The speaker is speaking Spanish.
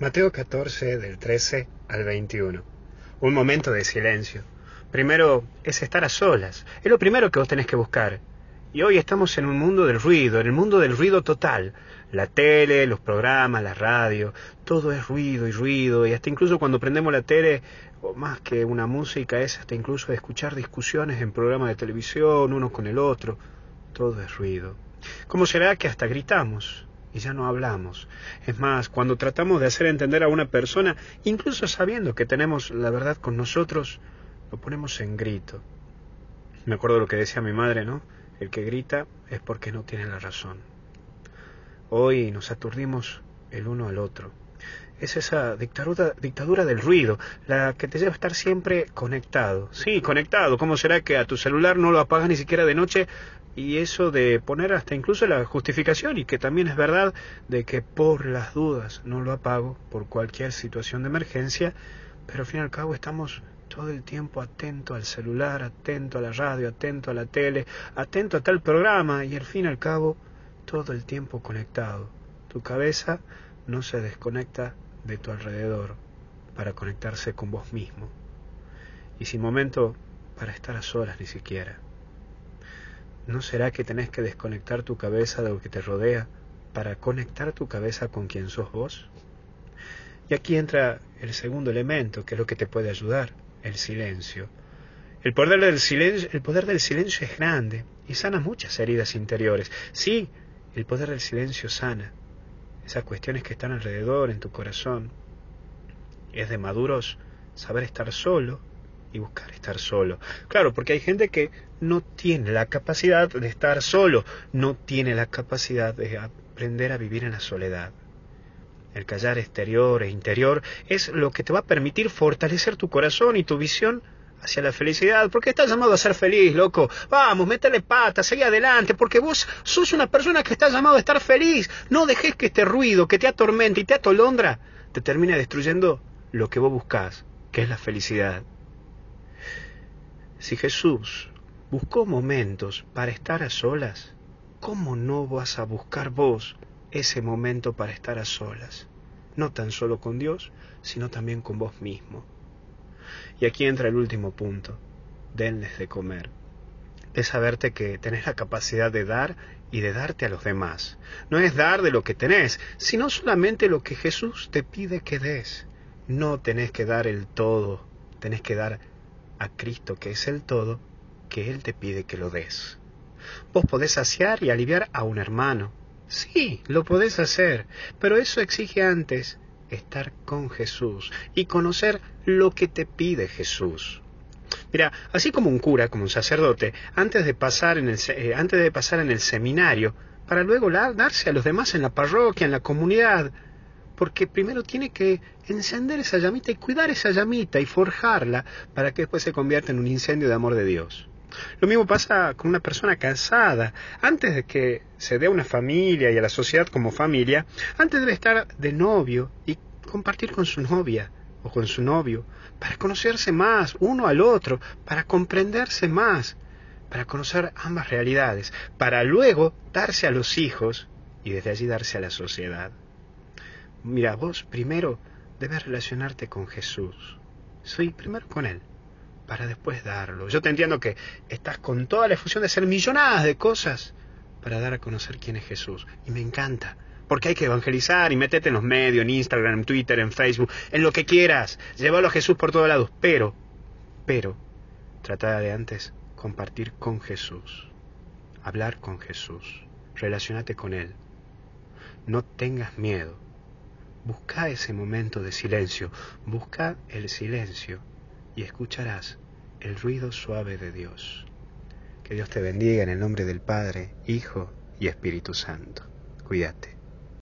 Mateo 14 del 13 al 21. Un momento de silencio. Primero es estar a solas. Es lo primero que vos tenés que buscar. Y hoy estamos en un mundo del ruido, en el mundo del ruido total. La tele, los programas, la radio, todo es ruido y ruido. Y hasta incluso cuando prendemos la tele, o más que una música, es hasta incluso escuchar discusiones en programas de televisión, uno con el otro. Todo es ruido. ¿Cómo será que hasta gritamos? Y ya no hablamos. Es más, cuando tratamos de hacer entender a una persona, incluso sabiendo que tenemos la verdad con nosotros, lo ponemos en grito. Me acuerdo lo que decía mi madre, ¿no? El que grita es porque no tiene la razón. Hoy nos aturdimos el uno al otro. Es esa dictadura, dictadura del ruido, la que te lleva a estar siempre conectado. Sí, conectado. ¿Cómo será que a tu celular no lo apagas ni siquiera de noche y eso de poner hasta incluso la justificación y que también es verdad de que por las dudas no lo apago por cualquier situación de emergencia, pero al fin y al cabo estamos todo el tiempo atento al celular, atento a la radio, atento a la tele, atento a tal programa y al fin y al cabo todo el tiempo conectado. Tu cabeza no se desconecta de tu alrededor para conectarse con vos mismo y sin momento para estar a solas ni siquiera. ¿No será que tenés que desconectar tu cabeza de lo que te rodea para conectar tu cabeza con quien sos vos? Y aquí entra el segundo elemento, que es lo que te puede ayudar, el silencio. El poder del silencio, el poder del silencio es grande y sana muchas heridas interiores. Sí, el poder del silencio sana esas cuestiones que están alrededor en tu corazón. Es de maduros saber estar solo y buscar estar solo. Claro, porque hay gente que no tiene la capacidad de estar solo, no tiene la capacidad de aprender a vivir en la soledad. El callar exterior e interior es lo que te va a permitir fortalecer tu corazón y tu visión hacia la felicidad, porque estás llamado a ser feliz, loco. Vamos, métele pata, seguí adelante, porque vos sos una persona que está llamado a estar feliz. No dejes que este ruido que te atormenta y te atolondra te termine destruyendo lo que vos buscás, que es la felicidad. Si Jesús buscó momentos para estar a solas, ¿cómo no vas a buscar vos ese momento para estar a solas? No tan solo con Dios, sino también con vos mismo. Y aquí entra el último punto, denles de comer. Es saberte que tenés la capacidad de dar y de darte a los demás. No es dar de lo que tenés, sino solamente lo que Jesús te pide que des. No tenés que dar el todo, tenés que dar a Cristo, que es el todo, que Él te pide que lo des. Vos podés saciar y aliviar a un hermano. Sí, lo podés hacer, pero eso exige antes estar con Jesús y conocer lo que te pide Jesús. Mira, así como un cura, como un sacerdote, antes de pasar en el, eh, antes de pasar en el seminario, para luego darse a los demás en la parroquia, en la comunidad, porque primero tiene que encender esa llamita y cuidar esa llamita y forjarla para que después se convierta en un incendio de amor de Dios. Lo mismo pasa con una persona casada. Antes de que se dé a una familia y a la sociedad como familia, antes debe estar de novio y compartir con su novia o con su novio, para conocerse más uno al otro, para comprenderse más, para conocer ambas realidades, para luego darse a los hijos y desde allí darse a la sociedad. Mira, vos primero debes relacionarte con Jesús. Sí, primero con Él, para después darlo. Yo te entiendo que estás con toda la efusión de hacer millonadas de cosas para dar a conocer quién es Jesús. Y me encanta, porque hay que evangelizar y meterte en los medios, en Instagram, en Twitter, en Facebook, en lo que quieras. Llévalo a Jesús por todos lados. Pero, pero, trata de antes compartir con Jesús. Hablar con Jesús. Relacionate con Él. No tengas miedo Busca ese momento de silencio, busca el silencio y escucharás el ruido suave de Dios. Que Dios te bendiga en el nombre del Padre, Hijo y Espíritu Santo. Cuídate.